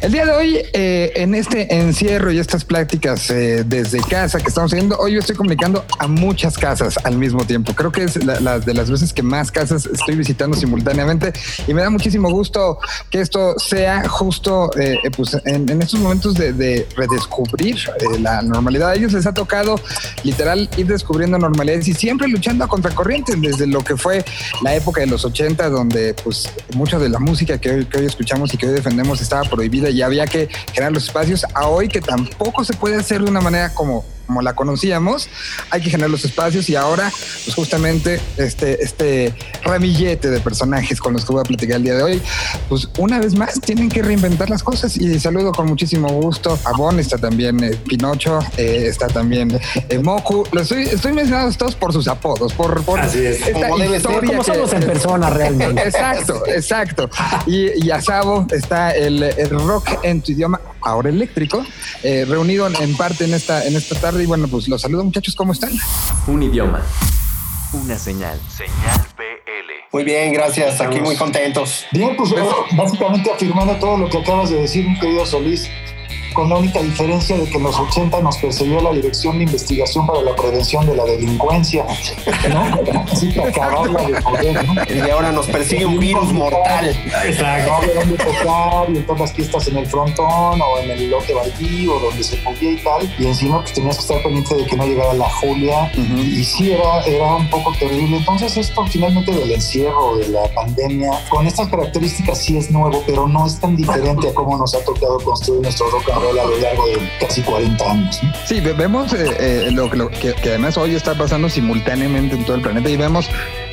El día de hoy, eh, en este encierro y estas pláticas eh, desde casa que estamos haciendo, hoy yo estoy comunicando a muchas casas al mismo tiempo. Creo que es la, de las veces que más casas estoy visitando simultáneamente y me da muchísimo gusto que esto sea justo eh, pues en, estos momentos de, redescubrir la normalidad. A ellos les ha tocado literal ir descubriendo normalidades y siempre luchando a contracorriente desde lo que fue la época de los 80, donde pues mucho de la música que hoy escuchamos y que hoy defendemos estaba prohibida y había que generar los espacios, a hoy que tampoco se puede hacer de una manera como como la conocíamos, hay que generar los espacios y ahora, pues justamente este, este ramillete de personajes con los que voy a platicar el día de hoy, pues una vez más tienen que reinventar las cosas y saludo con muchísimo gusto a Bon, está también eh, Pinocho, eh, está también eh, Moku, lo estoy, estoy mencionando todos por sus apodos, por, por Así es. esta como historia como somos en persona realmente. Exacto, exacto. Y, y a Sabo está el, el rock en tu idioma ahora eléctrico, eh, reunido en parte en esta, en esta tarde. Y bueno, pues los saludo muchachos, ¿cómo están? Un idioma, una señal, señal PL. Muy bien, gracias, aquí muy contentos. Bien, pues básicamente afirmando todo lo que acabas de decir, mi querido Solís con la única diferencia de que en los 80 nos perseguió la Dirección de Investigación para la Prevención de la Delincuencia, ¿no? Así para acabarla de poder, ¿no? Y ahora nos persigue un virus mortal. Exacto. No dónde tocar, y en todas las fiestas en el frontón o en el lote baldío, donde se podía y tal. Y encima pues tenías que estar pendiente de que no llegara la Julia. Y sí, era, era un poco terrible. Entonces esto finalmente del encierro, de la pandemia, con estas características sí es nuevo, pero no es tan diferente a cómo nos ha tocado construir nuestro rock a lo largo de casi 40 años. Sí, vemos eh, eh, lo, que, además hoy está pasando simultáneamente en todo el planeta y vemos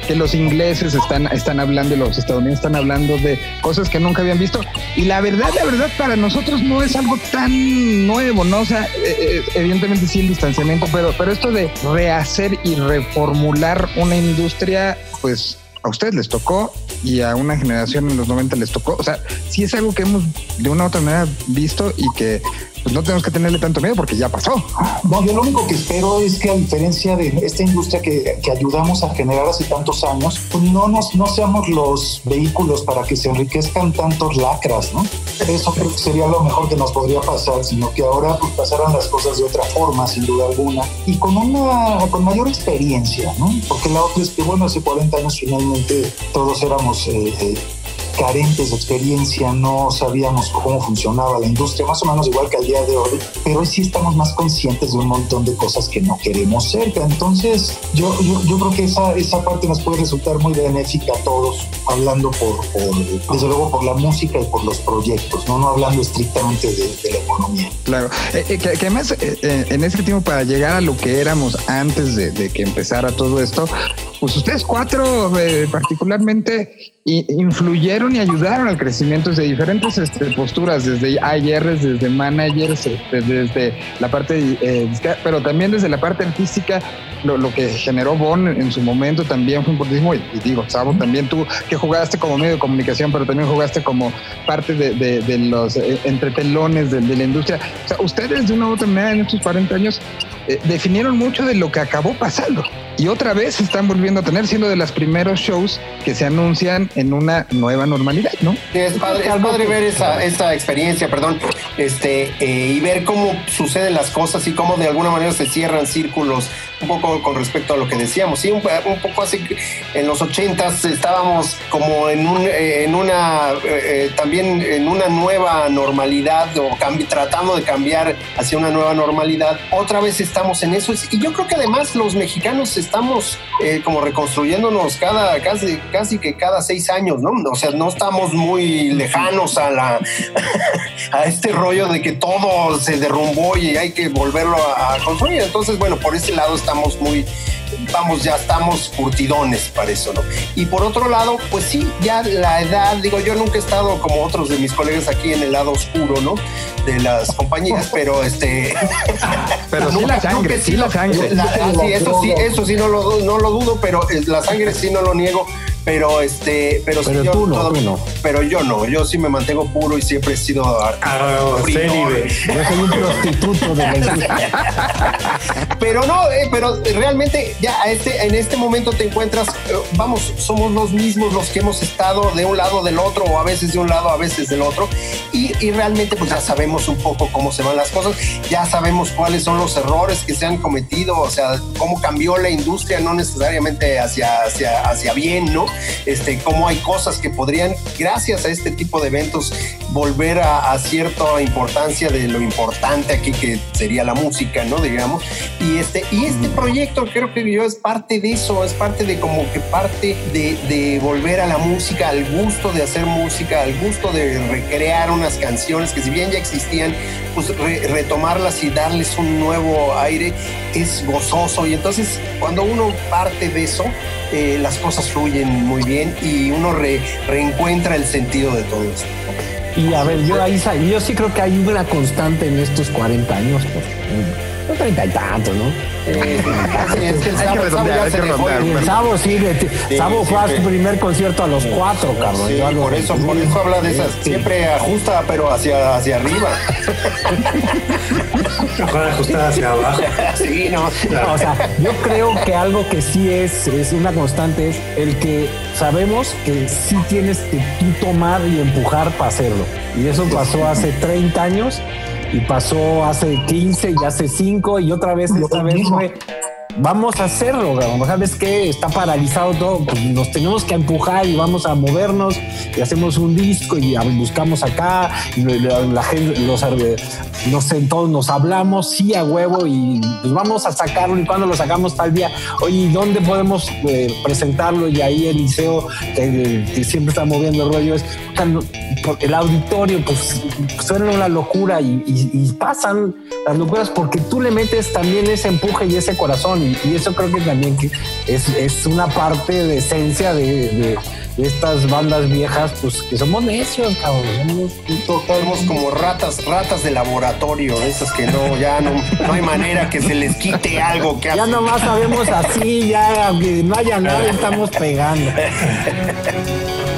que los ingleses están, están hablando y los estadounidenses están hablando de cosas que nunca habían visto. Y la verdad, la verdad, para nosotros no es algo tan nuevo, ¿no? O sea, eh, evidentemente sí el distanciamiento, pero, pero esto de rehacer y reformular una industria, pues a ustedes les tocó y a una generación en los 90 les tocó. O sea, sí es algo que hemos de una u otra manera visto y que pues no tenemos que tenerle tanto miedo porque ya pasó. No, yo lo único que espero es que a diferencia de esta industria que, que ayudamos a generar hace tantos años, pues no, nos, no seamos los vehículos para que se enriquezcan tantos lacras, ¿no? Eso creo que sería lo mejor que nos podría pasar, sino que ahora pues, pasaran las cosas de otra forma, sin duda alguna, y con una con mayor experiencia, ¿no? Porque la otra es que, bueno, hace 40 años finalmente todos éramos... Eh, eh, carentes de experiencia, no sabíamos cómo funcionaba la industria, más o menos igual que al día de hoy, pero sí estamos más conscientes de un montón de cosas que no queremos ser. Entonces, yo, yo, creo que esa, esa parte nos puede resultar muy benéfica a todos, hablando por, desde luego por la música y por los proyectos, no, no hablando estrictamente de, la economía. Claro, eh, eh, que, además eh, en ese tiempo para llegar a lo que éramos antes de, de que empezara todo esto, pues ustedes cuatro particularmente influyeron y ayudaron al crecimiento de diferentes este, posturas, desde ARs, desde managers, este, desde la parte, eh, pero también desde la parte artística, lo, que generó Bon en su momento también fue importantísimo. Y, digo, Sabo, también tú que jugaste como medio de comunicación, pero también jugaste como parte de, los eh, entretelones de, la industria. O sea, ustedes de una u otra manera en estos 40 años eh, definieron mucho de lo que acabó pasando y otra vez están volviendo a tener, siendo de los primeros shows que se anuncian en una nueva normalidad, ¿no? Es padre, es padre ver esa, esa, experiencia, perdón, este, eh, y ver cómo suceden las cosas y cómo de alguna manera se cierran círculos un poco con respecto a lo que decíamos. Sí, un, poco así en los ochentas estábamos como en, un, eh, una, eh, también en una nueva normalidad o tratando de cambiar hacia una nueva normalidad. Otra vez estamos en eso y yo creo que además los mexicanos estamos eh, como reconstruyéndonos cada, casi, casi que cada seis años, ¿no? O sea, no estamos muy lejanos a la a este rollo de que todo se derrumbó y hay que volverlo a, construir. Entonces, bueno, por ese lado estamos muy, vamos, ya estamos curtidones para eso, ¿no? Y por otro lado, pues sí, ya la edad, digo, yo nunca he estado como otros de mis colegas aquí en el lado oscuro, ¿no? De las compañías, pero este. Pero sí la sangre, sí la sangre. sí, eso sí, eso sí no lo, no lo dudo, pero la sangre sí no lo niego pero este, pero, pero yo, tú no, tú no. Pero yo no, yo sí me mantengo puro y siempre he sido célibe. Yo soy un prostituto de la Pero no, eh, pero realmente ya a este, en este momento te encuentras, eh, vamos, somos los mismos los que hemos estado de un lado del otro, o a veces de un lado, a veces del otro, y, y realmente pues ya sabemos un poco cómo se van las cosas, ya sabemos cuáles son los errores que se han cometido, o sea, cómo cambió la industria, no necesariamente hacia, hacia, hacia bien, ¿no? Este, cómo hay cosas que podrían, gracias a este tipo de eventos, volver a, a cierta importancia de lo importante aquí que sería la música, ¿no? Digamos. Y este, y este proyecto creo que yo es parte de eso, es parte de como que parte de, de volver a la música, al gusto de hacer música, al gusto de recrear unas canciones que si bien ya existían, pues retomarlas y darles un nuevo aire es gozoso. Y entonces cuando uno parte de eso, eh, las cosas fluyen muy bien y uno reencuentra el sentido de todo esto. Y a ver, yo ahí yo sí creo que hay una constante en estos 40 años, pues, no treinta y tanto, ¿no? Eh, es que el Sabo, ya se dejó. El Sabo sí, Sabo fue a su primer concierto a los cuatro, cabrón. Sí, por eso, por eso habla de esas. Siempre ajusta, pero hacia, hacia arriba. Mejor ajustar hacia abajo. Sí, no. O sea, yo creo que algo que sí es, es una constante es el que sabemos que sí tienes que tú tomar y empujar para hacerlo. Y eso pasó hace 30 años y pasó hace 15 y hace 5 y otra vez esta vez fue vamos a hacerlo, ¿sabes qué? Está paralizado todo, pues nos tenemos que empujar y vamos a movernos y hacemos un disco y buscamos acá y la, gente, los, no sé, todos nos hablamos, sí a huevo y pues vamos a sacarlo y cuando lo sacamos tal día, oye, ¿dónde podemos eh, presentarlo? Y ahí el liceo que, siempre está moviendo el rollo es, el auditorio, pues suena una locura y pasan las locuras porque tú le metes también ese empuje y ese corazón y, eso creo que también que es, una parte de esencia de, estas bandas viejas, pues que somos necios, cabrón. Somos, como ratas, ratas de laboratorio, esas que no, ya no, no hay manera que se les quite algo que Ya nomás sabemos así, ya aunque no haya nada, estamos pegando.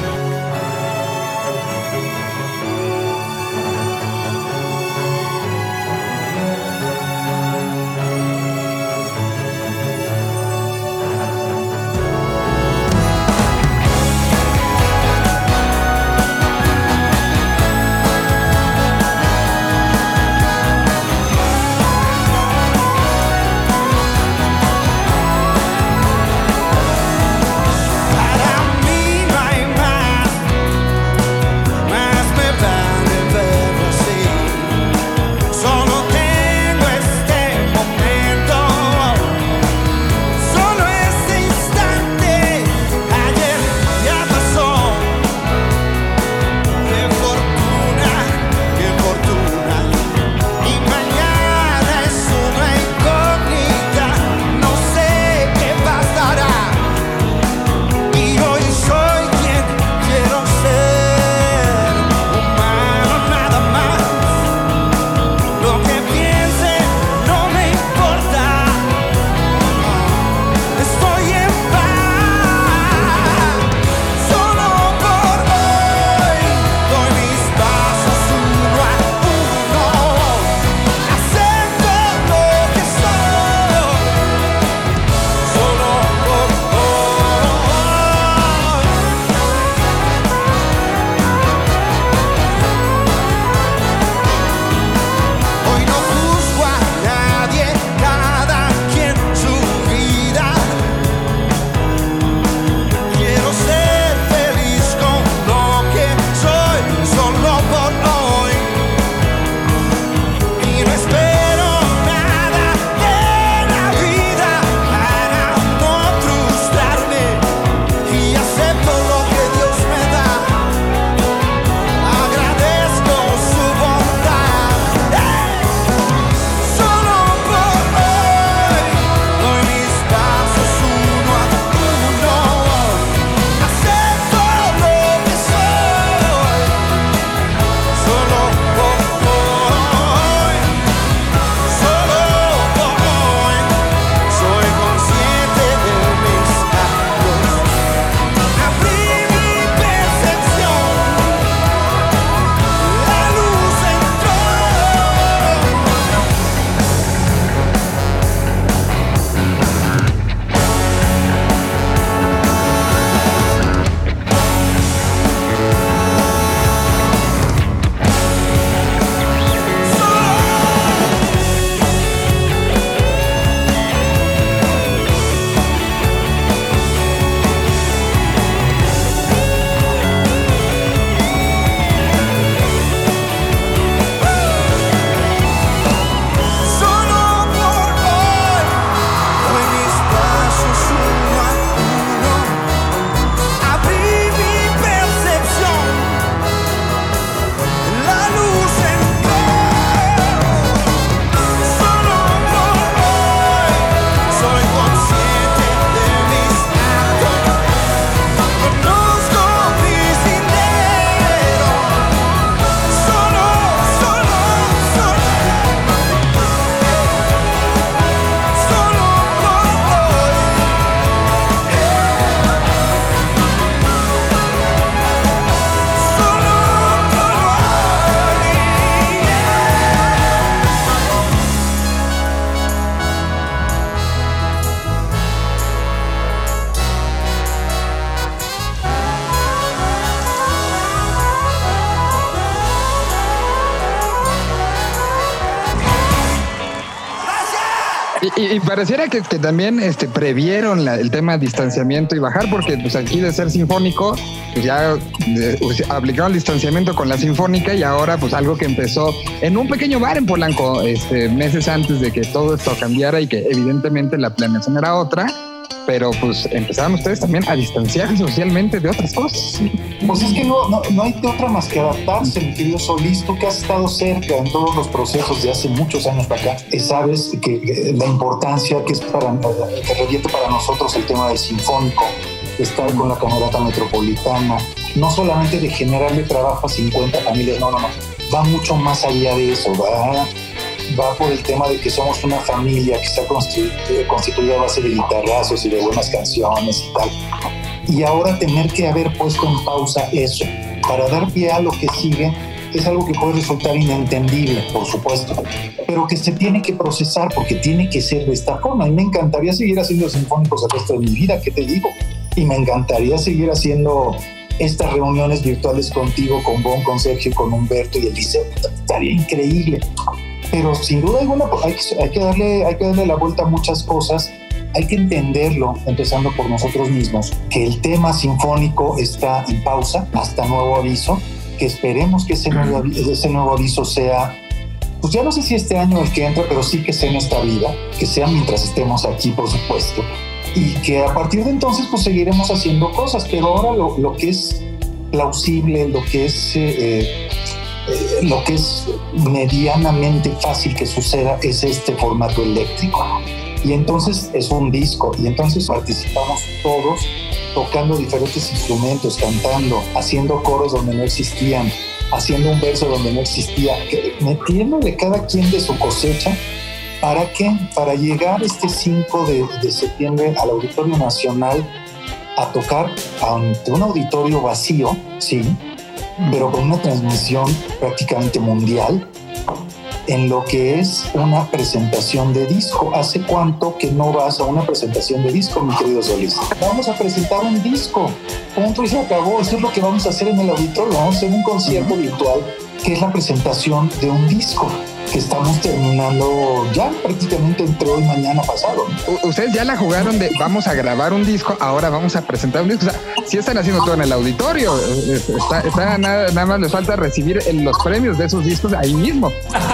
Y, pareciera que, que también este, previeron la- el tema de distanciamiento y bajar, porque pues aquí de ser sinfónico, pues ya eh, pues, aplicaron el distanciamiento con la sinfónica y ahora pues algo que empezó en un pequeño bar en Polanco este, meses antes de que todo esto cambiara y que evidentemente la planeación era otra, pero pues empezaron ustedes también a distanciarse socialmente de otras cosas. Pues es que no, no, no hay otra más que adaptarse, mi querido Solís, tú que has estado cerca en todos los procesos de hace muchos años para acá, eh, sabes que eh, la importancia que es para, eh, que revierte para nosotros el tema del sinfónico, estar con la camerata metropolitana, no solamente de generarle trabajo a 50 familias, no, no, no, va mucho más allá de eso, va, va por el tema de que somos una familia que está eh, constituida a base de guitarrazos y de buenas canciones y tal y ahora tener que haber puesto en pausa eso para dar pie a lo que sigue es algo que puede resultar inentendible, por supuesto, pero que se tiene que procesar porque tiene que ser de esta forma. Y me encantaría seguir haciendo sinfónicos el resto de mi vida, ¿qué te digo? Y me encantaría seguir haciendo estas reuniones virtuales contigo, con Bon, con Sergio, con Humberto y Eliseo. Estaría increíble. Pero sin duda alguna pues, hay que, hay que darle, hay que darle la vuelta a muchas cosas. Hay que entenderlo, empezando por nosotros mismos, que el tema sinfónico está en pausa hasta nuevo aviso, que esperemos que ese nuevo, ese nuevo aviso sea, pues ya no sé si este año el que entra, pero sí que sea en esta vida, que sea mientras estemos aquí, por supuesto, y que a partir de entonces pues seguiremos haciendo cosas, pero ahora lo, lo que es plausible, lo que es... eh, lo que es medianamente fácil que suceda es este formato eléctrico. Y entonces es un disco y entonces participamos todos tocando diferentes instrumentos, cantando, haciendo coros donde no existían, haciendo un verso donde no existía, metiéndole cada quien de su cosecha. ¿Para qué? Para llegar este 5 de, de septiembre al Auditorio Nacional a tocar ante un auditorio vacío, sí, pero con una transmisión prácticamente mundial en lo que es una presentación de disco. ¿Hace cuánto que no vas a una presentación de disco, mi querido Solís? Vamos a presentar un disco. Punto y se acabó. Eso es lo que vamos a hacer en el auditorio. Vamos a hacer un concierto virtual que es la presentación de un disco que estamos terminando ya prácticamente entre hoy y mañana pasado. U- Ustedes ya la jugaron de vamos a grabar un disco, ahora vamos a presentar un disco. O sea, sí están haciendo todo en el auditorio. eh, eh, Está, está nada, nada más les falta recibir los premios de esos discos ahí mismo.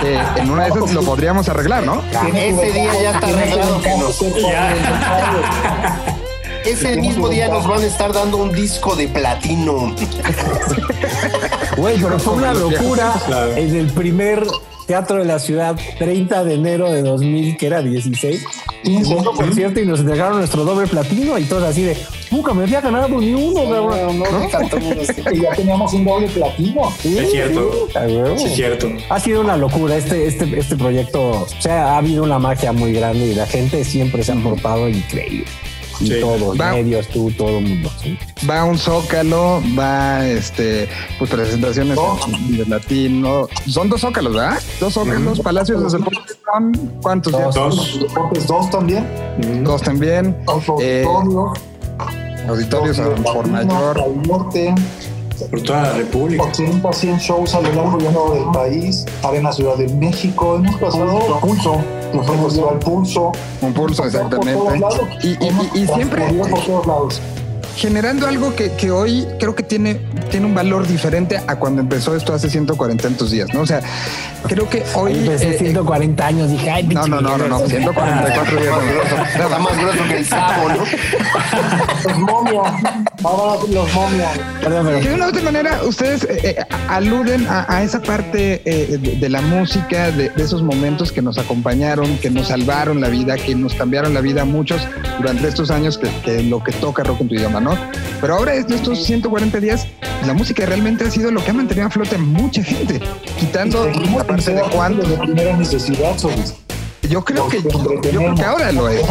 Eh, en una de esas lo podríamos arreglar, ¿no? Ese día ya está arreglado Ese mismo día nos van a estar dando un disco de platino. Güey, pero fue una locura Claro. en el primer teatro de la ciudad, 30 de enero de 2000, que era 16. Hicimos un concierto y nos entregaron nuestro doble platino y todos así de, nunca me había ganado ni uno, cabrón". Y ya teníamos un doble platino. Sí, Es cierto. Sí, es cierto. Ha sido una locura este, este, este proyecto. O sea, ha habido una magia muy grande y la gente siempre se ha portado increíble. Y Sí. todos, Va- medios, tú, todo el mundo. sí. Va un zócalo, va este, pues presentaciones de latino. Son dos zócalos, ¿verdad? Dos zócalos, Palacios de Deportes son ¿cuántos? Dos. Dos. Deportes 2 también. Dos también. Dos Eh, auditorios. por mayor. al norte, Por toda la República. 80, 100 shows a lo largo y ancho del país, Arena Ciudad de México, hemos pasado Pulso, nos hemos ido al Pulso, Un pulso, exactamente. Y, y- y- y siempre transcurrido por todos lados. generando algo que, que hoy creo que tiene, tiene un valor diferente a cuando empezó esto hace 140 y tantos días, ¿no? O sea, creo que hoy... Empecé eh, 140 años, dije, ay, no, no, no, no, no, 144 días. Está más grueso que el sabo, ¿no? Los momios, ahora los momios. Perdón, pero Que de una u otra manera ustedes eh, eh, aluden a, a esa parte eh, de, de la música, de, de esos momentos que nos acompañaron, que nos salvaron la vida, que nos cambiaron la vida a muchos durante estos años que, que lo que toca rock en tu idioma, ¿no? Pero ahora estos 140 días, la música realmente ha sido lo que ha mantenido a flote a mucha gente, quitando la parte de primera necesidad. Yo creo que, yo, creo que ahora lo es.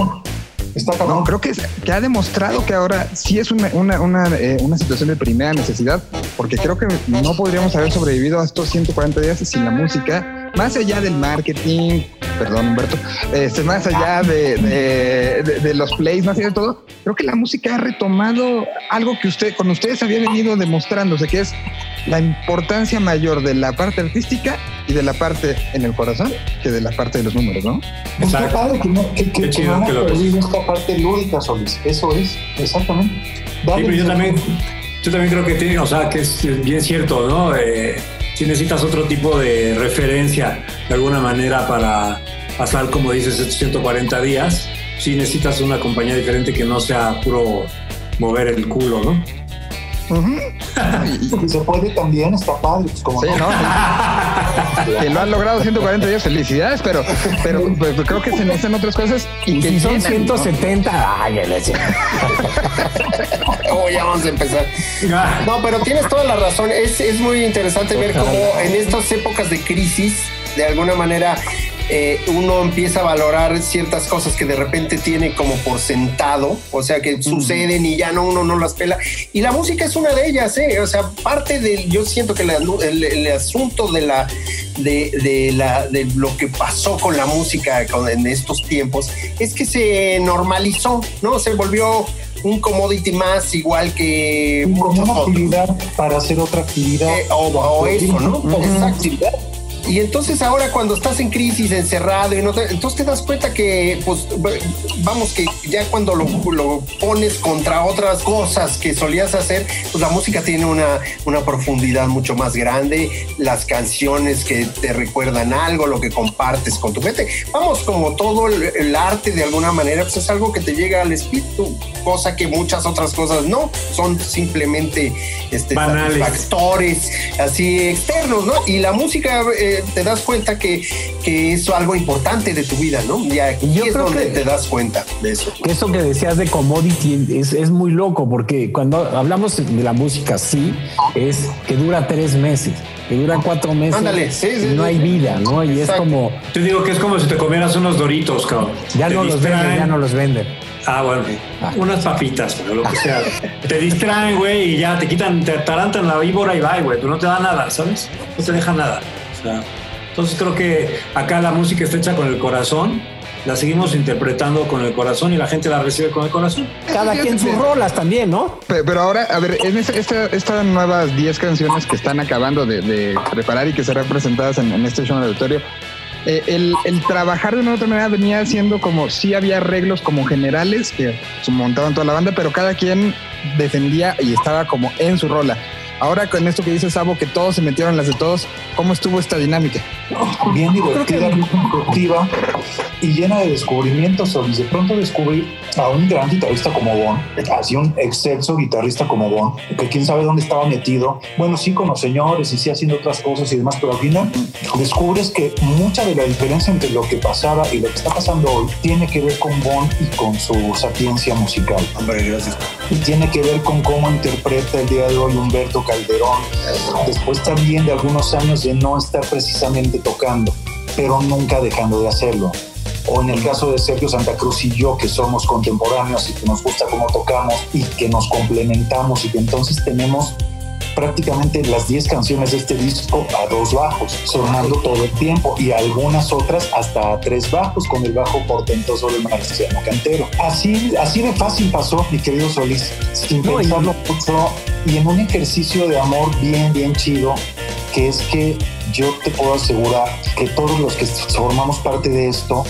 Está No, creo que, que ha demostrado que ahora sí es una, una, una, eh, una situación de primera necesidad, porque creo que no podríamos haber sobrevivido a estos 140 días sin la música más allá del marketing, perdón Humberto, este, más allá de, de- de- de los plays, más allá de todo, creo que la música ha retomado algo que usted, con ustedes había venido demostrándose, que es la importancia mayor de la parte artística y de la parte en el corazón que de la parte de los números, ¿no? Pues qué Exacto. padre que no, que, que- que chido no perdido esta parte lúdica, Solís. Eso es, exactamente. Sí, Dale, pero yo también, yo también creo que tiene, o sea, que es bien cierto, ¿no? Eh, si necesitas otro tipo de referencia de alguna manera para pasar, como dices, estos 140 días, si necesitas una compañía diferente que no sea puro mover el culo, ¿no? Ujú. Y- Si se puede también, está padre. Pues como Sí, no. ¿no? que lo han logrado 140 días, felicidades, pero, pero, pero creo que se necesitan otras cosas y que si son llenan, ¿no? 170, ay, el ese. Oh, ya vamos a empezar. No, pero tienes toda la razón. Es, es muy interesante ver cómo en estas épocas de crisis, de alguna manera, eh, uno empieza a valorar ciertas cosas que de repente tiene como por sentado, o sea, que suceden y ya no uno no las pela. Y la música es una de ellas, ¿eh? O sea, parte del, yo siento que la- el, el asunto de la de, de la de lo que pasó con la música en estos tiempos es que se normalizó, ¿no? Se volvió un commodity más igual que una otros. actividad para hacer otra actividad. Eh, o, o eso, ¿no? Ujú. Exacto. Y entonces ahora cuando estás en crisis, encerrado, y no te- entonces te das cuenta que, pues, vamos, que ya cuando lo, lo pones contra otras cosas que solías hacer, pues la música tiene una, una profundidad mucho más grande, las canciones que te recuerdan algo, lo que compartes con tu gente. Vamos, como todo el, el arte de alguna manera, pues es algo que te llega al espíritu, cosa que muchas otras cosas no, son simplemente este, Banales. factores así externos, ¿no? Y la música eh, te das cuenta que, que es algo importante de tu vida, ¿no? Y aquí yo es creo donde que- te das cuenta de eso. Que Eso que decías de commodity es, es muy loco porque cuando hablamos de la música, sí, es que dura tres meses, que dura cuatro meses. Ándale, sí, sí, y no sí. hay vida, ¿no? Y Exacto. es como, Te digo que es como si te comieras unos doritos, cabrón. ya Te no los venden, ya no los venden. Ah, bueno, Ah. unas papitas, pero lo que sea. te distraen, güey, y ya te quitan, te atarantan la víbora y va, güey, pero no te da nada, ¿sabes? No te deja nada. Sea, entonces creo que acá la música está hecha con el corazón, la seguimos interpretando con el corazón y la gente la recibe con el corazón. Cada quien sus rolas también, ¿no? Pe- Pero ahora, a ver, en esta, esta- estas nuevas 10 canciones que están acabando de, de preparar y que serán presentadas en, en este show en el auditorio, eh, el, el trabajar de una u otra manera venía siendo como si había arreglos como generales que se montaban toda la banda, pero cada quien defendía y estaba como en su rola. Ahora con esto que dice Sabo, que todos se metieron las de todos, ¿cómo estuvo esta dinámica? bien divertida, bien constructiva y llena de descubrimientos. Solís. De pronto descubrí a un gran guitarrista como Bon, así un excelso guitarrista como Bon, que quién sabe dónde estaba metido. Bueno, sí con los señores y sí haciendo otras cosas y demás, pero al final descubres que mucha de la diferencia entre lo que pasaba y lo que está pasando hoy tiene que ver con Bon y con su sapiencia musical. Hombre, gracias. y tiene que ver con cómo interpreta el día de hoy Humberto Calderón, después también de algunos años de no estar precisamente tocando, pero nunca dejando de hacerlo. O en el caso de Sergio Santa Cruz y yo, que somos contemporáneos y que nos gusta cómo tocamos y que nos complementamos y que entonces tenemos prácticamente las 10 canciones de este disco a dos bajos, sonando todo el tiempo y algunas otras hasta a tres bajos con el bajo portentoso de Marciano Cantero. Así, así de fácil pasó, mi querido Solís, sin No, pensarlo mucho y en un ejercicio de amor bien, bien chido, que es que yo te puedo asegurar que todos los que formamos parte de esto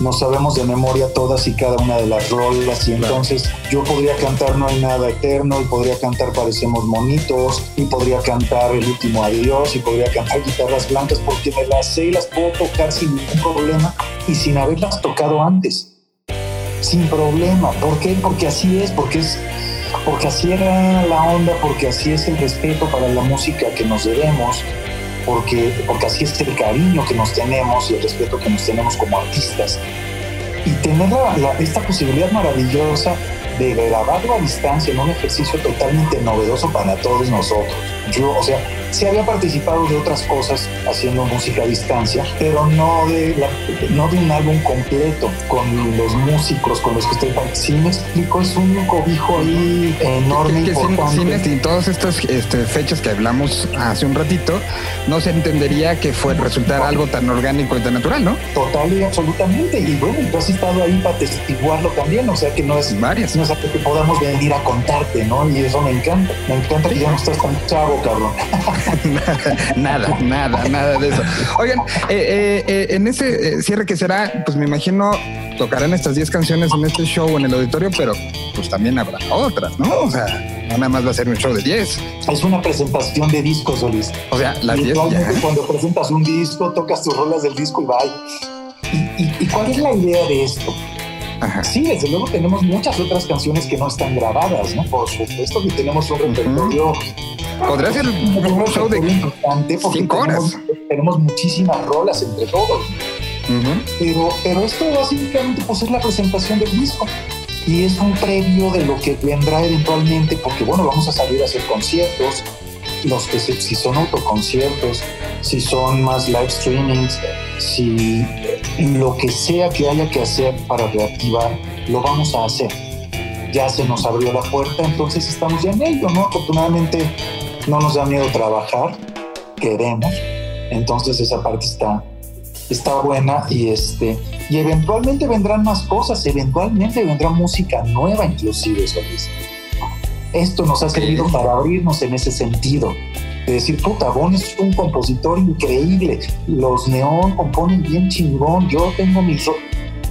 nos sabemos de memoria todas y cada una de las rolas y entonces yo podría cantar No hay nada eterno y podría cantar Parecemos monitos y podría cantar El último adiós y podría cantar Guitarras blancas porque me las sé y las puedo tocar sin ningún problema y sin haberlas tocado antes. Sin problema. ¿Por qué? Porque así es, porque es porque así era la onda, porque así es el respeto para la música que nos debemos, porque, porque así es el cariño que nos tenemos y el respeto que nos tenemos como artistas. Y tener la- esta posibilidad maravillosa de grabarlo a distancia en un ejercicio totalmente novedoso para todos nosotros. Yo, o sea, se había participado de otras cosas haciendo música a distancia, pero no de, la, no de un álbum completo con los músicos con los que estoy Si me explico, es un cobijo ahí enorme. Que, que sin, sin, todas estas este, fechas que hablamos hace un ratito, no se entendería que fue resultar algo tan orgánico y tan natural, ¿no? Total y absolutamente. Y bueno, tú has estado ahí para testiguarlo también, o sea que no es, Varias. no es que podamos venir a contarte, ¿no? Y eso me encanta. Me encanta que ya no estás tan chavo, cabrón. nada, nada, nada de eso. Oigan, eh, eh, eh, en ese cierre que será, pues me imagino tocarán estas 10 canciones en este show en el auditorio, pero pues también habrá otras, ¿no? O sea, no nada más va a ser un show de 10. Es una presentación de discos, Solís. O sea, las 10 Cuando presentas un disco, tocas tus rolas del disco y bye. ¿Y, y, cuál es la idea de esto? Ajá. Sí, desde luego tenemos muchas otras canciones que no están grabadas, ¿no? Por supuesto que tenemos un repertorio. Uh -huh. Podría ser un, show de importante porque cinco horas. Tenemos, tenemos muchísimas rolas entre todos. Uh -huh. pero, pero esto básicamente pues es la presentación del disco y es un previo de lo que vendrá eventualmente porque bueno, vamos a salir a hacer conciertos, los que se, si son autoconciertos, si son más live streamings, si lo que sea que haya que hacer para reactivar, lo vamos a hacer. Ya se nos abrió la puerta, entonces estamos ya en ello, ¿no? Afortunadamente no nos da miedo trabajar, queremos, entonces esa parte está, está buena y este y eventualmente vendrán más cosas, eventualmente vendrá música nueva inclusive, Solís. Esto nos ha servido sí. para abrirnos en ese sentido. De decir, puta, Bon es un compositor increíble, los Neón componen bien chingón, yo tengo mis...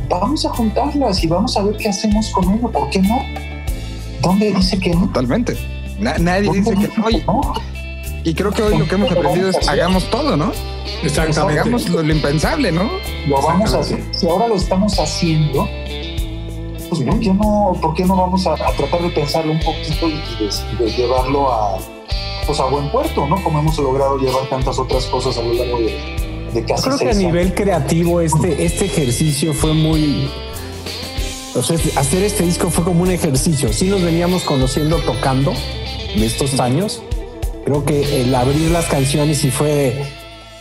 Vamos a juntarlas y vamos a ver qué hacemos con ello, ¿por qué no? ¿Dónde dice que no? Totalmente. Na nadie dice que no. Oye, no. Y creo que hoy lo que hemos aprendido es hagamos todo, ¿no? Exactamente. Hagamos lo, lo impensable, ¿no? Lo vamos a hacer. Si ahora lo estamos haciendo, pues ¿por qué no, por qué no vamos a, a tratar de pensarlo un poquito y de, de, llevarlo a, pues a buen puerto, ¿no? Como hemos logrado llevar tantas otras cosas a lo largo de, de casi Creo que a nivel creativo este, este ejercicio fue muy... O sea, hacer este disco fue como un ejercicio. Sí nos veníamos conociendo tocando en estos años. Creo que el abrir las canciones y fue de,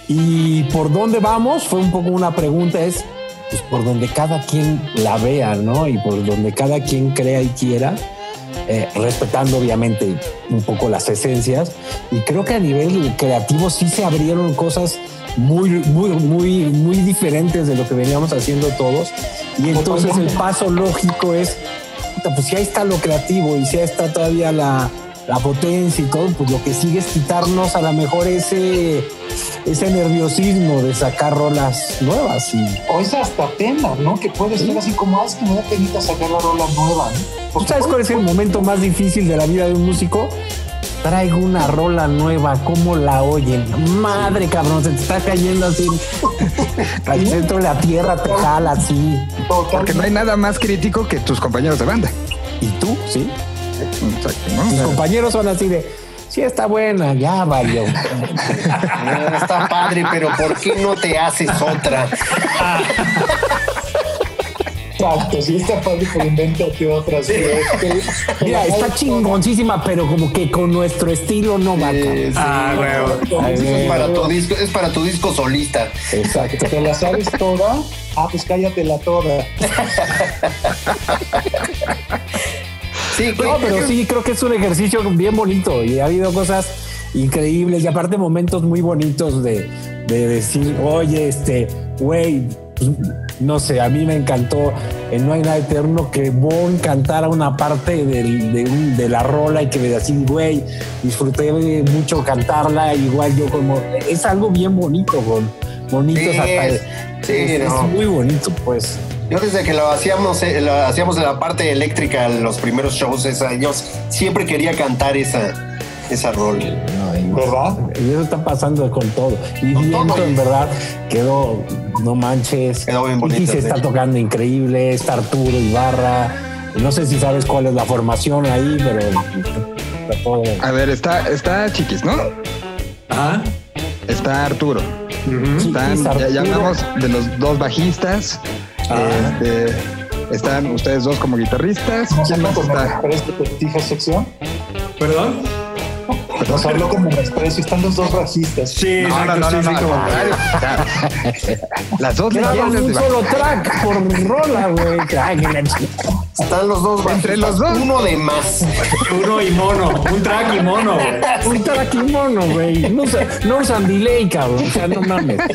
¿Y por dónde vamos? Fue un poco una pregunta, es pues por donde cada quien la vea, ¿no? Y por donde cada quien crea y quiera, eh, respetando obviamente un poco las esencias. Y creo que a nivel creativo sí se abrieron cosas muy, muy, muy, muy diferentes de lo que veníamos haciendo todos. Y entonces el paso lógico es, pues ahí está lo creativo y ahí está todavía la, la potencia y todo, pues lo que sigue es quitarnos a lo mejor ese, ese nerviosismo de sacar rolas nuevas. Y... O esa hasta pena, ¿no? Que puede ser así como, ah, es que me da penita sacar la rola nueva, ¿no? ¿Tú sabes cuál es el momento más difícil de la vida de un músico? Traigo una rola nueva, ¿cómo la oyen? Madre cabrón, se te está cayendo así al centro de la tierra, te jala así. Porque no hay nada más crítico que tus compañeros de banda. ¿Y tú? Sí. Exacto, ¿no? Mis compañeros son así de, sí está buena, ya valió. está padre, pero ¿por qué no te haces otra? Exacto, sí está padre, pero invéntate otras. Mira, está chingoncísima, pero como que con nuestro estilo no va. Sí, ah, bueno. Es para, tu disco, es para tu disco solista. Exacto. ¿Te la sabes toda? Ah, pues cállatela toda. Sí, no, pero sí, creo que es un ejercicio bien bonito y ha habido cosas increíbles y aparte momentos muy bonitos de, de decir, oye, este, güey, pues, no sé, a mí me encantó en No hay nada eterno que Bon cantara una parte de, de, de la rola y que me así, güey, disfruté mucho cantarla, igual yo como, es algo bien bonito, Bon, bonito sí, hasta, es, sí, es, no. es muy bonito, pues. Yo desde que lo hacíamos, eh, lo hacíamos en la parte eléctrica, en los primeros shows, esa, yo siempre quería cantar esa, esa rol. ¿Verdad? Y eso está pasando con todo. Y con viento, todo. en verdad, quedó, no manches. Quedó bien bonito. Y se está tocando increíble, está Arturo Ibarra. No sé si sabes cuál es la formación ahí, pero está todo. A ver, está, está Chiquis, ¿no? Ajá. Está Arturo. Uh -huh. Están, Chiquis, ya, ya, Arturo. hablamos de los dos bajistas. Ah. Este, están ustedes dos como guitarristas. ¿No ¿Quién más con está? el prestija sección? ¿Perdón? Nos habló como desprecio, están los dos racistas. Sí, No, no, exacto, no, sí, no, sí, no, como- Las dos leyendas un solo track por rola, güey. Están los dos Entre bajistas, los dos. Uno de más. Uno y mono, un track y mono, güey. Un track y mono, güey. No usan delay, cabrón. O sea, no mames.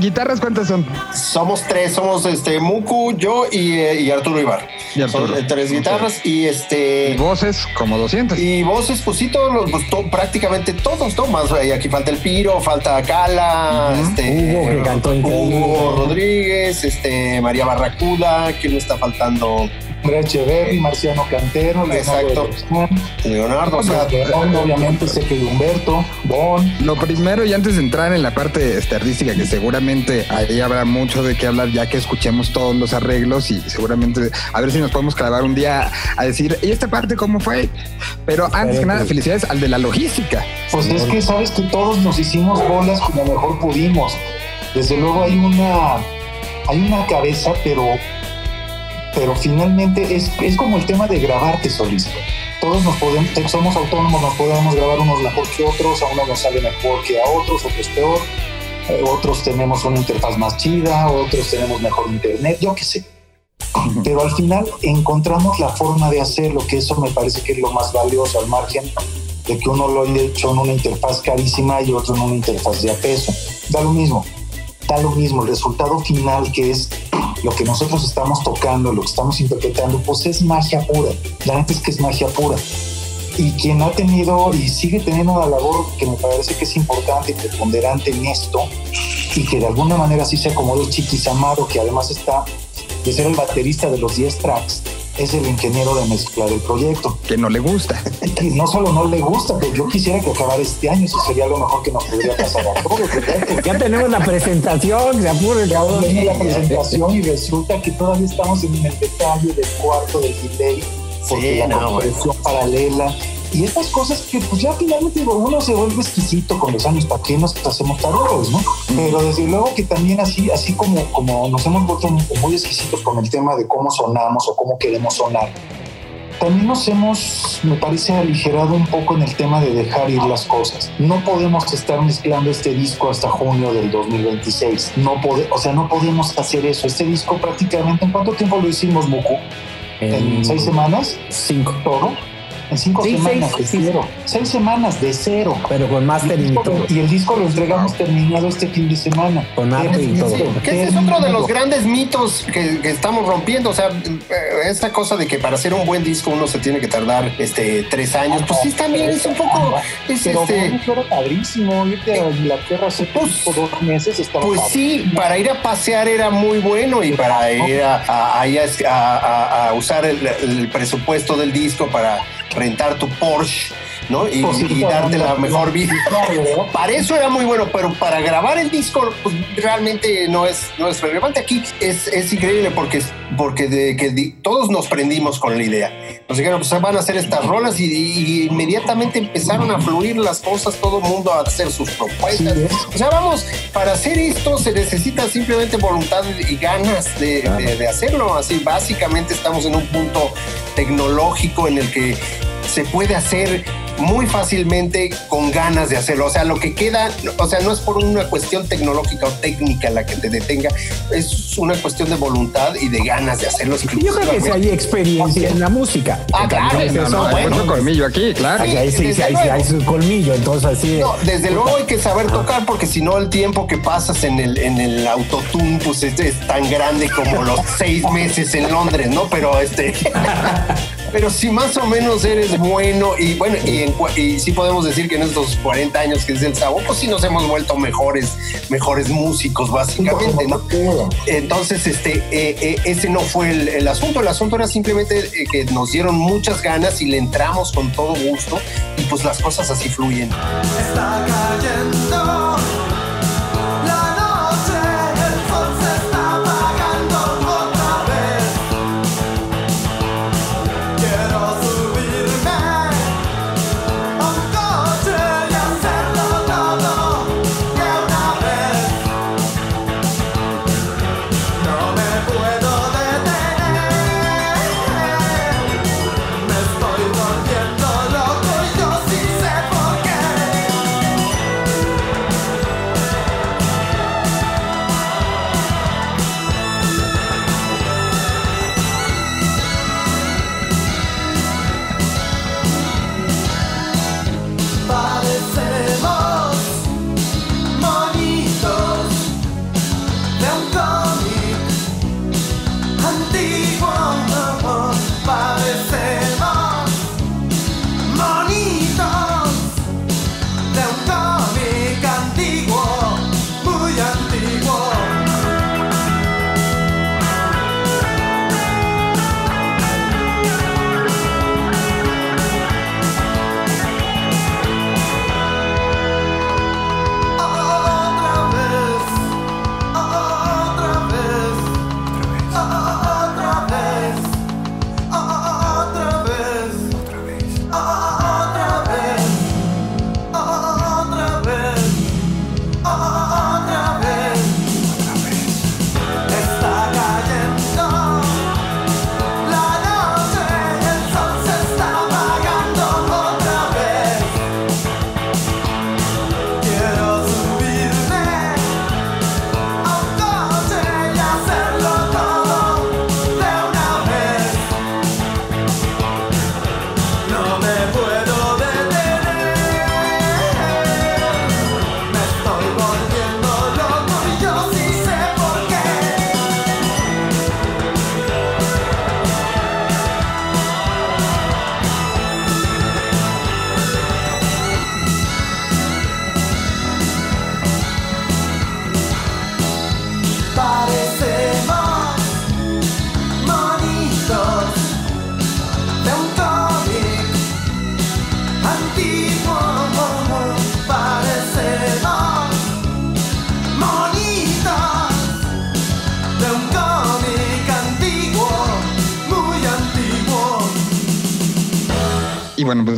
¿Guitarras cuántas son? Somos tres, somos este Muku, yo y, eh, y Arturo Ibar. Y Arturo. Son, eh, tres guitarras y este Y voces como 200. y voces, pues sí, todos los, pues, to- prácticamente todos, ¿no? Más aquí falta el Piro, falta Cala, este Hugo, que cantó increíble. Hugo Rodríguez, este María Barracuda, ¿quién está faltando? Andrea Echeverri, Marciano Cantero, Leonardo Leonardo, o sea, obviamente sé que Humberto, Bon, Lo primero, y antes de entrar en la parte artística, que seguramente ahí habrá mucho de qué hablar, ya que escuchemos todos los arreglos y seguramente a ver si nos podemos clavar un día a decir, ¿y esta parte cómo fue? Pero antes que nada, felicidades al de la logística. Pues es que sabes que todos nos hicimos bolas como mejor pudimos. Desde luego hay una, hay una cabeza, pero, pero finalmente es, es como el tema de grabarte solista. Todos nos podemos, somos autónomos, nos podemos grabar unos mejor que otros, a unos nos sale mejor que a otros, otros peor, eh, otros tenemos una interfaz más chida, otros tenemos mejor internet, yo qué sé. Pero al final encontramos la forma de hacerlo, que eso me parece que es lo más valioso al margen de que uno lo haya hecho en una interfaz carísima y otro en una interfaz de a peso. Da lo mismo, da lo mismo. El resultado final que es lo que nosotros estamos tocando, lo que estamos interpretando, pues es magia pura. La neta es que es magia pura. Y quien ha tenido y sigue teniendo una labor que me parece que es importante y preponderante en esto, y que de alguna manera sí se acomodó Chiquis Amaro, que además está de ser el baterista de los 10 tracks, es el ingeniero de mezcla del proyecto. Que no le gusta. Y no solo no le gusta, pero yo quisiera que acabara este año, eso sería lo mejor que nos podría pasar a todos. ¿verdad? Ya tenemos la presentación, se apure, cabrón. Viene la presentación y resulta que todavía estamos en el detalle del cuarto del delay, porque Sí, la no, compresión paralela. Y estas cosas que pues ya finalmente digo, uno se vuelve exquisito con los años, ¿para qué nos hacemos tarolos, no? Pero desde luego que también así, así como, como nos hemos vuelto muy, exquisitos con el tema de cómo sonamos o cómo queremos sonar, también nos hemos, me parece, aligerado un poco en el tema de dejar ir las cosas. No podemos estar mezclando este disco hasta junio del 2026. No pode, o sea, no podemos hacer eso. Este disco prácticamente, ¿en cuánto tiempo lo hicimos, Muku? ¿En seis semanas? Cinco. ¿Todo? En cinco Sí, semanas seis, de sí. cero. Seis semanas de cero. Pero con el y y el disco lo entregamos terminado este fin de semana. Con arte y todo. Que ese es otro de los grandes mitos que, que estamos rompiendo. O sea, eh, esta cosa de que para hacer un buen disco uno se tiene que tardar este tres años. Pues sí, también es un poco. Es Pero este. padrísimo irte a Inglaterra hace poco, dos meses. Estaba Pues padre. sí, para ir a pasear era muy bueno y para ir a, a- ahí a- a- a- a usar el, el presupuesto del disco para rentar tu Porsche, ¿no? Y, Pues y darte la mejor vida. Para eso era muy bueno, pero para grabar el disco pues, realmente no es, no es relevante. Aquí es, es increíble porque, porque de que todos nos prendimos con la idea. Nos dijeron, pues van a hacer estas rolas y, y inmediatamente empezaron a fluir las cosas, todo el mundo a hacer sus propuestas. Sí, es. O sea, vamos, para hacer esto se necesita simplemente voluntad y ganas de, de- de hacerlo. Así, básicamente estamos en un punto tecnológico en el que se puede hacer muy fácilmente con ganas de hacerlo. O sea, lo que queda, o sea, no es por una cuestión tecnológica o técnica la que te detenga, es una cuestión de voluntad y de ganas de hacerlo. Yo creo que si hay experiencia en la música. Ah, claro, no, no, Hay bueno. mucho colmillo aquí, claro. Ahí, ahí sí, sí, ahí sí hay su colmillo, entonces así. No, desde luego hay que saber tocar porque si no el tiempo que pasas en el, en el autotune pues es, es tan grande como los seis meses en Londres, ¿no? Pero este... Pero si más o menos eres bueno y bueno, y, sí podemos decir que en estos 40 años que es el Sabo, pues sí nos hemos vuelto mejores, mejores músicos básicamente, ¿no? Entonces, este, eh, eh, ese no fue el, el asunto. El asunto era simplemente eh, que nos dieron muchas ganas y le entramos con todo gusto y pues las cosas así fluyen. Está cayendo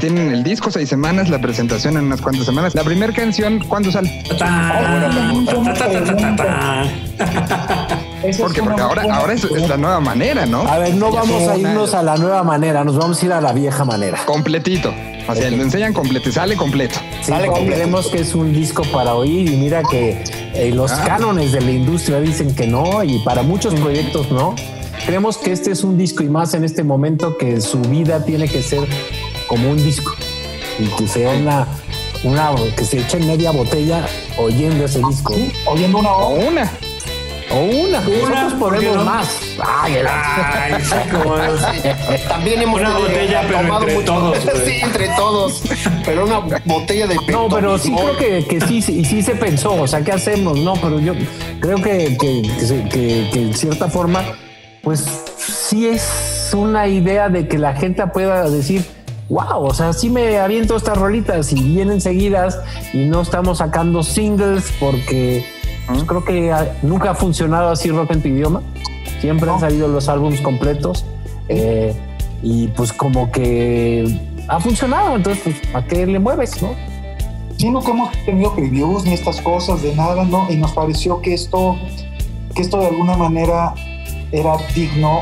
tienen el disco seis semanas, la presentación en unas cuantas semanas. La primera canción, ¿cuándo sale? Porque, ahora, ahora es, es la nueva manera, ¿no? A ver, no vamos a irnos a la nueva manera, nos vamos a ir a la vieja manera. Completito. O sea, lo enseñan completo, sale completo. Sí, Sale completo. creemos que es un disco para oír y mira que eh, los Ah. cánones de la industria dicen que no y para muchos proyectos no. Creemos que este es un disco y más en este momento que su vida tiene que ser como un disco y que sea una, una que se eche media botella oyendo ese disco Oyendo una O una. o una. Nosotros ¿por qué podemos no? más. Ay, el- Ay, sí. También hemos Una botella, pero tomado entre todos, sí, entre todos. Pero una botella de No, pero sí creo que, que sí, sí, y sí se pensó, o sea, ¿qué hacemos? No, pero yo creo que, que, que- que en cierta forma, pues sí es una idea de que la gente pueda decir, wow, o sea, sí me aviento estas rolitas y vienen seguidas y no estamos sacando singles porque pues, creo que ah, nunca ha funcionado así rock en tu idioma. Siempre han salido los álbumes completos eh, y pues como que ha funcionado, entonces pues ¿a qué le mueves, no? Sí, nunca hemos tenido previews ni estas cosas de nada, ¿no? Y nos pareció que esto, que esto de alguna manera era digno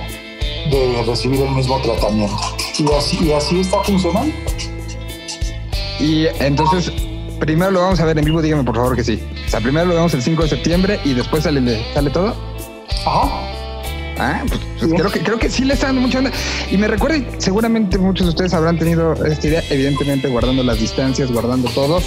de recibir el mismo tratamiento. Y así, y así está funcionando. Y entonces, primero lo vamos a ver en vivo, dígame por favor que sí. O sea, primero lo vemos el 5 de septiembre y después sale, sale todo. Ajá. Ah, pues, pues creo, que, creo que sí le está dando mucha onda. Y me recuerda, seguramente muchos de ustedes habrán tenido esta idea, evidentemente guardando las distancias, guardando todo.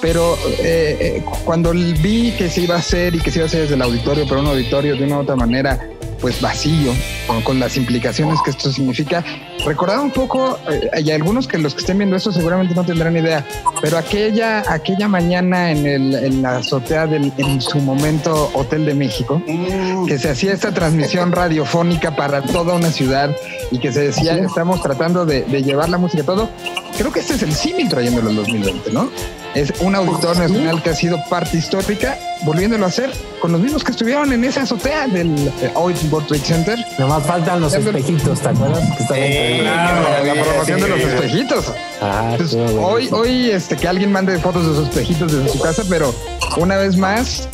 Pero eh, eh, cuando vi que se iba a hacer y que se iba a hacer desde el auditorio, pero un auditorio de una u otra manera, pues vacío, con, con las implicaciones que esto significa, recordaba un poco, eh, y algunos que los que estén viendo esto seguramente no tendrán idea, pero aquella, aquella mañana en, el, en la azotea del, en su momento Hotel de México, Mm, que se hacía esta transmisión radiofónica para toda una ciudad y que se decía, estamos tratando de, de llevar la música a todo. Creo que este es el símil trayéndolo en 2020, ¿no? Es un auditorio nacional que ha sido parte histórica, volviéndolo a hacer con los mismos que estuvieron en esa azotea del eh, World Trade Center. Nomás faltan los espejitos, ¿te acuerdas? Que ahí. claro, la bien, promoción de los sí. espejitos. Ah, Pues, hoy, hoy este, que alguien mande fotos de sus espejitos desde su casa, pero una vez más,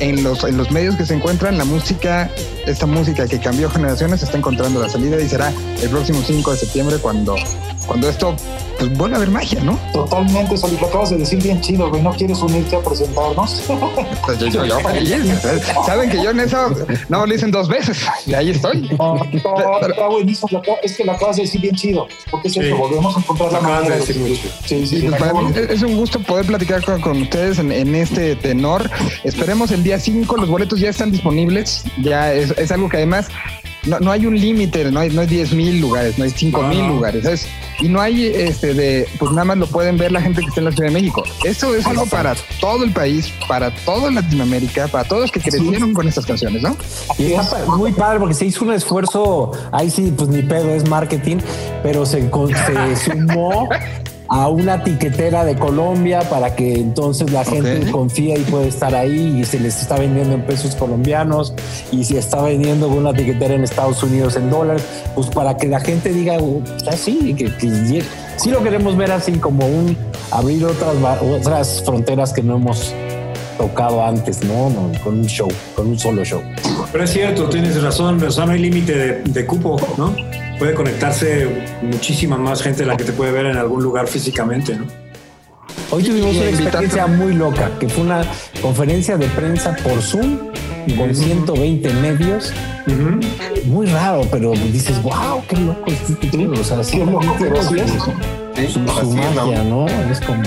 en los, en los medios que se encuentran, la música, esta música que cambió generaciones, está encontrando la salida y será el próximo 5 de septiembre cuando, cuando esto pues, vuelva a haber magia, ¿no? Totalmente, Solís, lo acabas de decir bien chido, güey. ¿No quieres unirte a presentarnos? Pues yo, yo, yo. Saben que yo en eso no lo dicen dos veces y ahí estoy. No, está, está buenísimo. Es que lo acabas de decir bien chido. Porque es Sí. eso, volvemos a encontrar la manera. Sí, sí, pues para mí es es un gusto poder platicar con, con ustedes en, en este tenor. Esperemos el día 5, los boletos ya están disponibles. Ya es, es algo que además no, no hay un límite, no hay, no hay 10 mil lugares, no hay 5 mil No, no. lugares. ¿sabes? Y no hay este de, pues nada más lo pueden ver la gente que está en la Ciudad de México. Esto es algo para todo el país, para toda Latinoamérica, para todos los que crecieron con estas canciones, ¿no? Y pa- muy padre porque se hizo un esfuerzo, ahí sí, pues ni pedo, es marketing, pero se, se sumó a una tiquetera de Colombia para que entonces la gente Ok. confíe y puede estar ahí y se les está vendiendo en pesos colombianos y se está vendiendo con una tiquetera en Estados Unidos en dólares, pues para que la gente diga, "Uh, así, que, que llegue". sí lo queremos ver así como un abrir otras, otras fronteras que no hemos tocado antes, ¿no? No, Con un show, con un solo show. Pero es cierto, tienes razón, o sea, no hay límite de, de cupo, ¿no? Puede conectarse muchísima más gente de la que te puede ver en algún lugar físicamente, ¿no? Hoy tuvimos una experiencia muy loca, que fue una conferencia de prensa por Zoom con 120 medios. Muy raro, pero dices, wow, qué loco es este tío". O sea, sí, Qué loco, pero su- sí es. sí, su, magia, ¿no? Es como...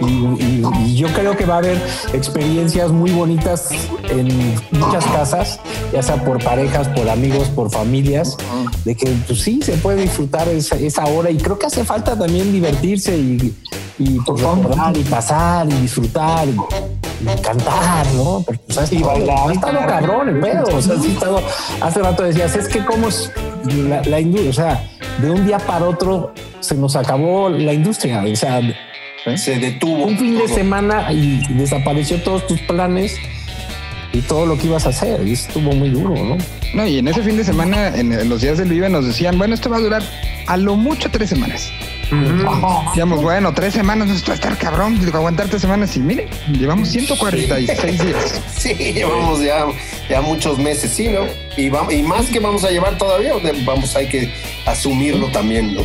Y, y- y yo creo que va a haber experiencias muy bonitas en muchas casas, ya sea por parejas, por amigos, por familias, de que pues, sí se puede disfrutar esa, esa hora y creo que hace falta también divertirse y, y pues, recordar y pasar y disfrutar y, cantar, ¿no? Porque pues, ha Y bailar. ha estado cabrón el pedo, o sea, sí ha estado, hace rato decías, es que cómo es la, la industria, o sea, de un día para otro se nos acabó la industria. O sea, Se detuvo. un fin de semana y desapareció todos tus planes y todo lo que ibas a hacer. Y estuvo muy duro, ¿no? No, y en ese fin de semana, en los días del Vive, nos decían, bueno, esto va a durar a lo mucho tres semanas. Decíamos, bueno, tres semanas, esto va a estar cabrón, aguantar tres semanas y mire, llevamos 146 días. Sí, llevamos ya, ya muchos meses, sí, ¿no? Y, va- y más que vamos a llevar todavía, vamos, hay que asumirlo también, ¿no?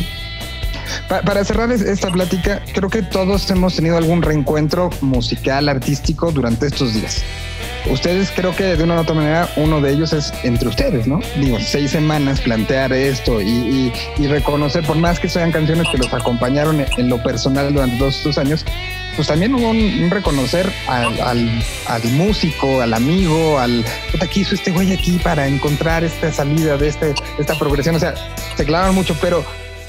Pa- para cerrar es- esta plática, creo que todos hemos tenido algún reencuentro musical, artístico durante estos días. Ustedes creo que de una u otra manera uno de ellos es entre ustedes, ¿no? Digo, seis semanas plantear esto y, y- y reconocer, por más que sean canciones que los acompañaron en, lo personal durante todos estos años, pues también hubo un, un reconocer al, al- al músico, al amigo, al que hizo este güey aquí para encontrar esta salida de este, esta progresión. O sea, se clavaron mucho, pero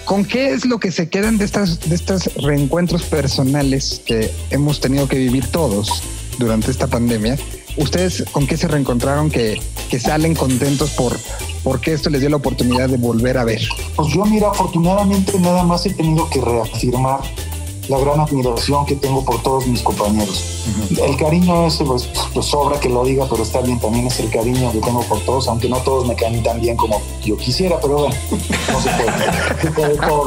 ¿con qué es lo que se quedan de estas, de estos reencuentros personales que hemos tenido que vivir todos durante esta pandemia? ¿Ustedes con qué se reencontraron que, que salen contentos por porque esto les dio la oportunidad de volver a ver? Pues yo, mira, afortunadamente nada más he tenido que reafirmar la gran admiración que tengo por todos mis compañeros. El cariño ese, pues, pues sobra que lo diga, pero está bien, también es el cariño que tengo por todos, aunque no todos me caen tan bien como yo quisiera, pero bueno, no se puede. Se puede todo.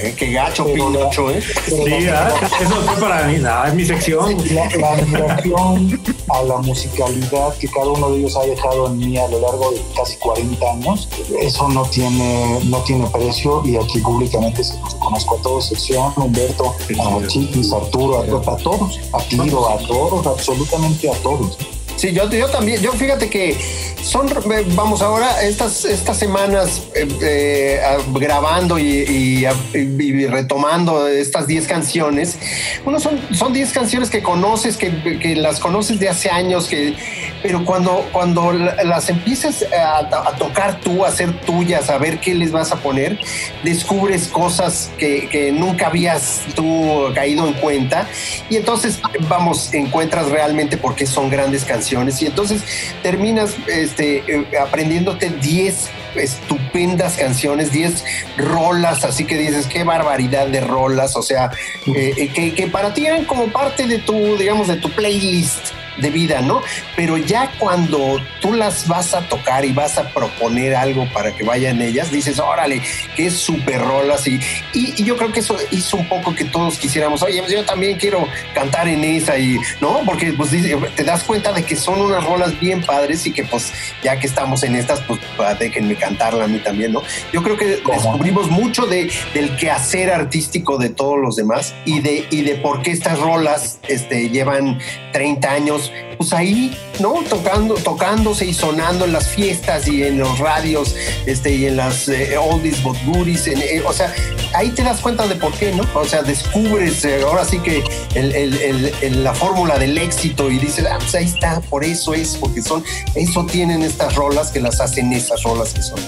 Eh, qué gacho, Pinocho, ¿eh? pero Sí, la- eso fue para mí, no, es mi sección. la, la admiración a la musicalidad que cada uno de ellos ha dejado en mí a lo largo de casi 40 años, eso no tiene, no tiene precio y aquí públicamente se los conozco a todos, sección, Humberto, a Chiquis, Arturo, a, a todos, a Tiro, a todos, absolutamente a todos. Sí, yo, yo también, yo fíjate que son, eh, vamos ahora, estas, estas semanas eh, eh, grabando y, y, y- retomando estas 10 canciones, uno son, son 10 canciones que conoces, que, que las conoces de hace años, que, pero cuando, cuando la- las empiezas a, a tocar tú, a hacer tuyas, a ver qué les vas a poner, descubres cosas que, que nunca habías tú caído en cuenta y entonces, vamos, encuentras realmente por qué son grandes canciones y entonces terminas este, eh, aprendiéndote 10 estupendas canciones, 10 rolas, así que dices, qué barbaridad de rolas, o sea, eh, eh, que, que para ti eran como parte de tu, digamos, de tu playlist de vida, ¿no? Pero ya cuando tú las vas a tocar y vas a proponer algo para que vayan ellas, dices, órale, qué súper rolas. Y, y, y yo creo que eso hizo un poco que todos quisiéramos, oye, pues yo también quiero cantar en esa y, ¿no? Porque pues te das cuenta de que son unas rolas bien padres y que pues ya que estamos en estas, pues pa- déjenme cantarla a mí también, ¿no? Yo creo que ¿Cómo? descubrimos mucho de, del quehacer artístico de todos los demás y de, y de por qué estas rolas este, llevan 30 años, pues ahí, ¿no? Tocando, tocándose y sonando en las fiestas y en los radios, este, y en las eh, oldies but goodies, eh, o sea, ahí te das cuenta de por qué, ¿no? O sea, descubres eh, ahora sí que el- el- el- la fórmula del éxito y dices, ah, pues ahí está, por eso es, porque son, eso tienen estas rolas que las hacen esas rolas que son.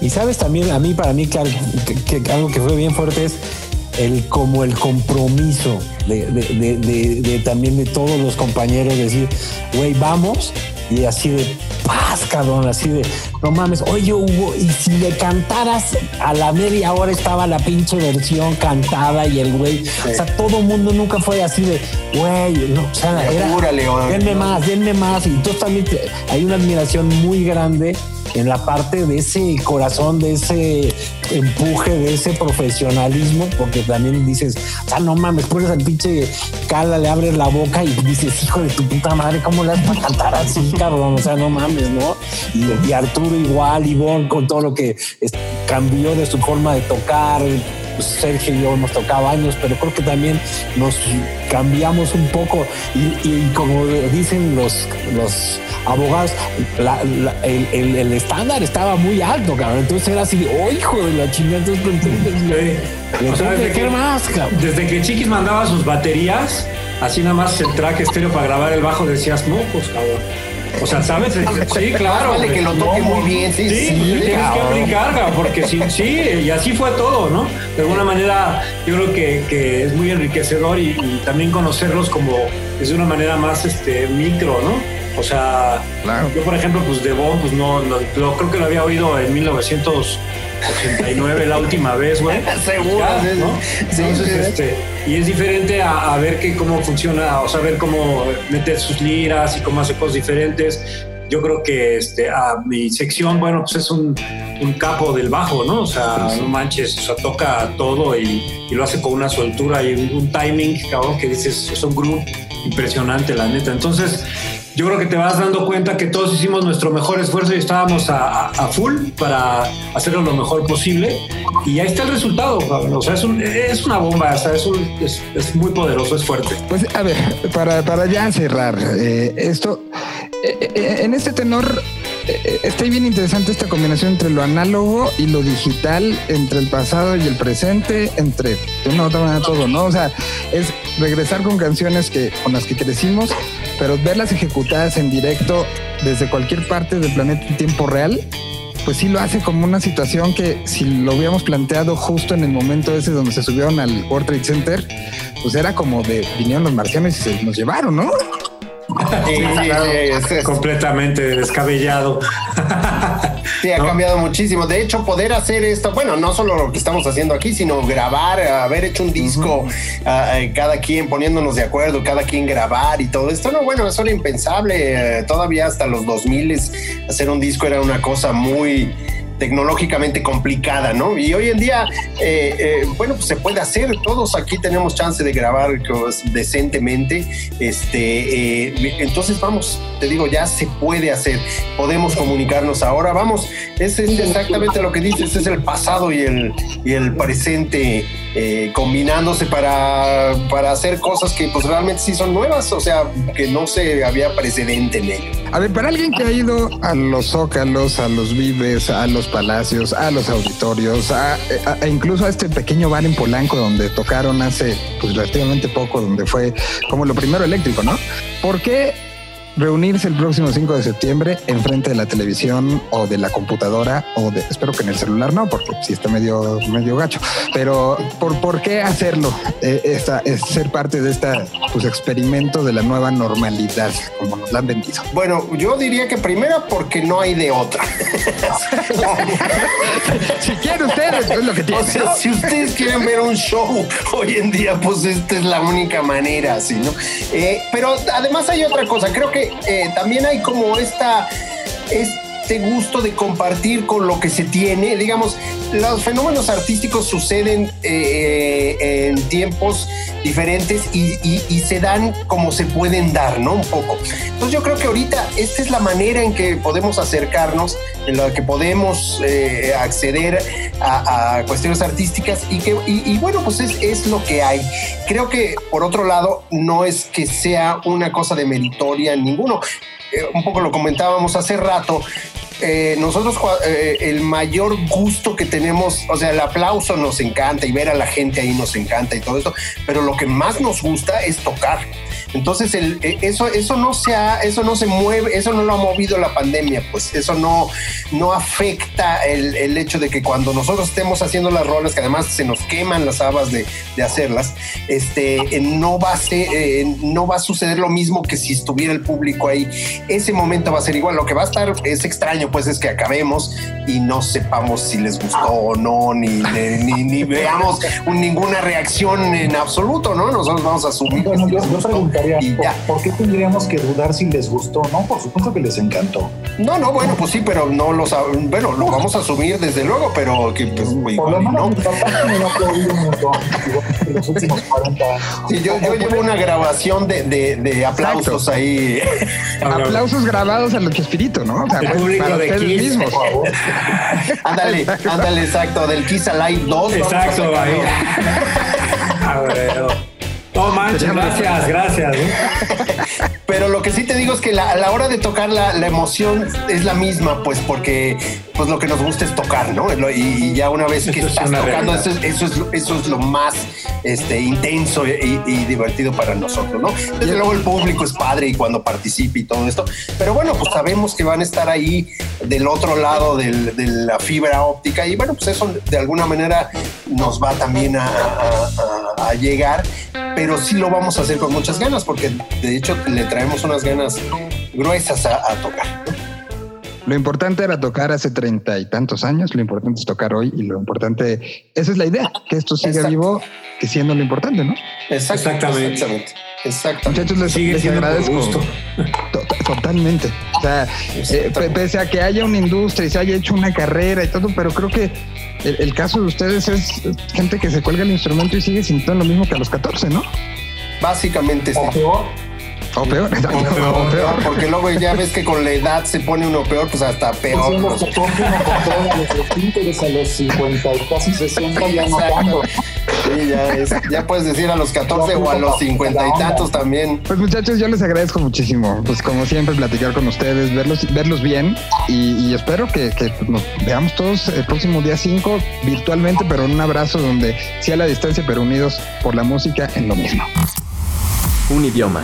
Y sabes también, a mí, para mí, que- que algo que fue bien fuerte es el como el compromiso de, de- de- de- de también de todos los compañeros, decir, güey, vamos, y así de paz, cabrón, así de, no mames, oye, Hugo, y si le cantaras a la media hora estaba la pinche versión cantada y el güey, o sea, todo mundo nunca fue así de, güey, no, o sea, era, Apúrale, denme más, denme más, y entonces también te- hay una admiración muy grande en la parte de ese corazón, de ese empuje, de ese profesionalismo, porque también dices, sea, no mames, pones al pinche Cala, le abres la boca y dices, hijo de tu puta madre, ¿cómo le das para cantar así, cabrón? O sea, no mames, ¿no? Y, y Arturo igual, Ivonne, con todo lo que cambió de su forma de tocar, Sergio y yo hemos tocado años, pero creo que también nos cambiamos un poco y, y como dicen los, los abogados, la- la- el, el- el estándar estaba muy alto, cabrón. Entonces era así, oh, hijo de la chingada, entonces entonces, O sea, que desde que- más, cabrón. Desde que Chiquis mandaba sus baterías, así nada más el track estéreo para grabar el bajo, decías, no, pues cabrón. O sea, ¿sabes? Sí, claro. Vale que lo toque No, muy bien, sí, Sí, sí, pues, tienes que aplicar, porque sí, sí, y así fue todo, ¿no? De alguna manera, yo creo que, que es muy enriquecedor y, y también conocerlos como es de una manera más este micro, ¿no? O sea, Claro. yo por ejemplo, pues de Bon, pues no, no, lo- creo que lo había oído en 89 la última vez, güey. Seguro, Ya, ¿no? sí, Entonces, sí. este, y es diferente a, a ver que cómo funciona, o sea, ver cómo mete sus liras y cómo hace cosas diferentes. Yo creo que este, a mi sección, bueno, pues es un, un capo del bajo, ¿no? O sea, no manches, o sea, toca todo y, y lo hace con una soltura y un, un timing, cabrón, que dices, es un groove impresionante, la neta. Entonces, yo creo que te vas dando cuenta que todos hicimos nuestro mejor esfuerzo y estábamos a, a- full para hacerlo lo mejor posible. Y ahí está el resultado. O sea, es, un- es una bomba, o sea, es, muy poderoso, es fuerte. Pues a ver, para, para ya cerrar eh, esto, eh, eh, en este tenor está bien interesante esta combinación entre lo análogo y lo digital, entre el pasado y el presente, entre de una u otra manera todo, ¿no? O sea, es regresar con canciones que con las que crecimos, pero verlas ejecutadas en directo desde cualquier parte del planeta en tiempo real. Pues sí lo hace como una situación que si lo hubiéramos planteado justo en el momento ese donde se subieron al World Trade Center, pues era como de vinieron los marcianos y se nos llevaron, ¿no? Sí, sí, sí, es- es- Completamente descabellado. Sí, ha ¿No? cambiado muchísimo. De hecho, poder hacer esto, bueno, no solo lo que estamos haciendo aquí, sino grabar, haber hecho un disco, eh, cada quien poniéndonos de acuerdo, cada quien grabar y todo esto. No, bueno, eso era impensable. eh, todavía hasta los 2000 hacer un disco era una cosa muy tecnológicamente complicada, ¿no? Y hoy en día, eh, eh, bueno, pues se puede hacer. Todos aquí tenemos chance de grabar pues, decentemente. Este, eh, entonces vamos, te digo, ya se puede hacer. Podemos comunicarnos ahora. Vamos, ese es exactamente lo que dices. Es el pasado y el, y el presente eh, combinándose para, para hacer cosas que pues realmente sí son nuevas. O sea, que no se había precedente en ello. A ver, para alguien que ha ido a los zócalos, a los vives, a los palacios, a los auditorios, a, a- incluso a este pequeño bar en Polanco donde tocaron hace pues relativamente poco, donde fue como lo primero eléctrico, ¿no? ¿Por qué reunirse el próximo 5 de septiembre enfrente de la televisión o de la computadora o de, espero que en el celular no, porque sí está medio, medio gacho, pero ¿por, por qué hacerlo? Eh, esta, es ser parte de esta pues, experimento de la nueva normalidad, como nos la han vendido. Bueno, yo diría que primero porque no hay de otra. si quieren ustedes, es lo que O tienen. sea, si ustedes quieren ver un show hoy en día, pues esta es la única manera, ¿sí? ¿no? Eh, pero además hay otra cosa, creo que eh, también hay como esta, este gusto de compartir con lo que se tiene. Digamos, los fenómenos artísticos suceden eh, eh, en tiempos diferentes y, se dan como se pueden dar, ¿no? Un poco. Entonces yo creo que ahorita esta es la manera en que podemos acercarnos, en la que podemos eh, acceder a, cuestiones artísticas y que, y, bueno, pues es, lo que hay. Creo que por otro lado, no es que sea una cosa de meritoria en ninguno. Un poco lo comentábamos hace rato. Eh, nosotros eh, el mayor gusto que tenemos, o sea, el aplauso nos encanta y ver a la gente ahí nos encanta y todo esto, pero lo que más nos gusta es tocar. Entonces, el, eh, eso, eso, no se ha- eso no se mueve, eso no lo ha movido la pandemia, pues eso no, no afecta el, el hecho de que cuando nosotros estemos haciendo las rolas, que además se nos queman las habas de, de hacerlas, este, no, va a ser, eh, no va a suceder lo mismo que si estuviera el público ahí. Ese momento va a ser igual. Lo que va a estar es extraño, pues es que acabemos y no sepamos si les gustó o no, ni, ni, ni veamos un- ninguna reacción en absoluto, ¿no? Nosotros vamos a asumir. Bueno, yo y ¿por, ya. por qué tendríamos que dudar si les gustó? No, por supuesto que les encantó. No, no, bueno, pues sí, pero no lo Bueno, lo vamos a asumir desde luego, pero que pues Por igual lo menos no. mi papá me lo ha aplaudido un montón igual que los últimos 40 años. Sí, yo, yo llevo una grabación de, de, de aplausos ahí. Aplausos grabados a los Chespirito, ¿no? O sea, El pues, público para de ustedes Kiss. mismos. Por. Ándale, ándale, exacto, del Kiss Alive 2. vamos a Exacto, ahí. No manches, gracias, gracias. ¿eh? Pero lo que sí te digo es que la- a la hora de tocar la, la emoción es la misma, pues porque pues lo que nos gusta es tocar, ¿no? Y, y ya una vez que estás tocando, eso es, eso, es, lo- eso es lo más este, intenso y, y divertido para nosotros, ¿no? Desde luego el público es padre y cuando participa y todo esto, pero bueno, pues sabemos que van a estar ahí del otro lado del- de la fibra óptica y bueno, pues eso de alguna manera nos va también a, a- a- a llegar, pero sí lo vamos a hacer con muchas ganas porque de hecho le traemos unas ganas gruesas a, tocar. Lo importante era tocar hace treinta y tantos años, lo importante es tocar hoy y lo importante, esa es la idea, que esto siga Exacto. vivo, que siendo lo importante, ¿no? Exacto, Exactamente. Exactamente. Exactamente. Muchachos, les, Sigue les agradezco. gusto. To- Totalmente. O sea, eh, pe- pese a que haya una industria y se haya hecho una carrera y todo, pero creo que el, el caso de ustedes es gente que se cuelga el instrumento y sigue sintiendo lo mismo que a los 14, ¿no? Básicamente sí. O peor, O peor, O o peor. Porque luego ya ves que con la edad se pone uno peor, pues hasta peor. son ¿no? los que compran o compran a los a los 50 y casi 60 ya no Exacto. tanto. Sí, ya, es- ya puedes decir a los 14 o a los 50 y tantos también. Pues muchachos, yo les agradezco muchísimo. Pues como siempre, platicar con ustedes, verlos, verlos bien y, y espero que, que, pues, nos veamos todos el próximo día 5 virtualmente, pero en un abrazo donde sí a la distancia, pero unidos por la música en lo mismo. Un idioma.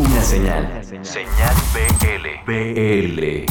Una señal. Señal BL. BL.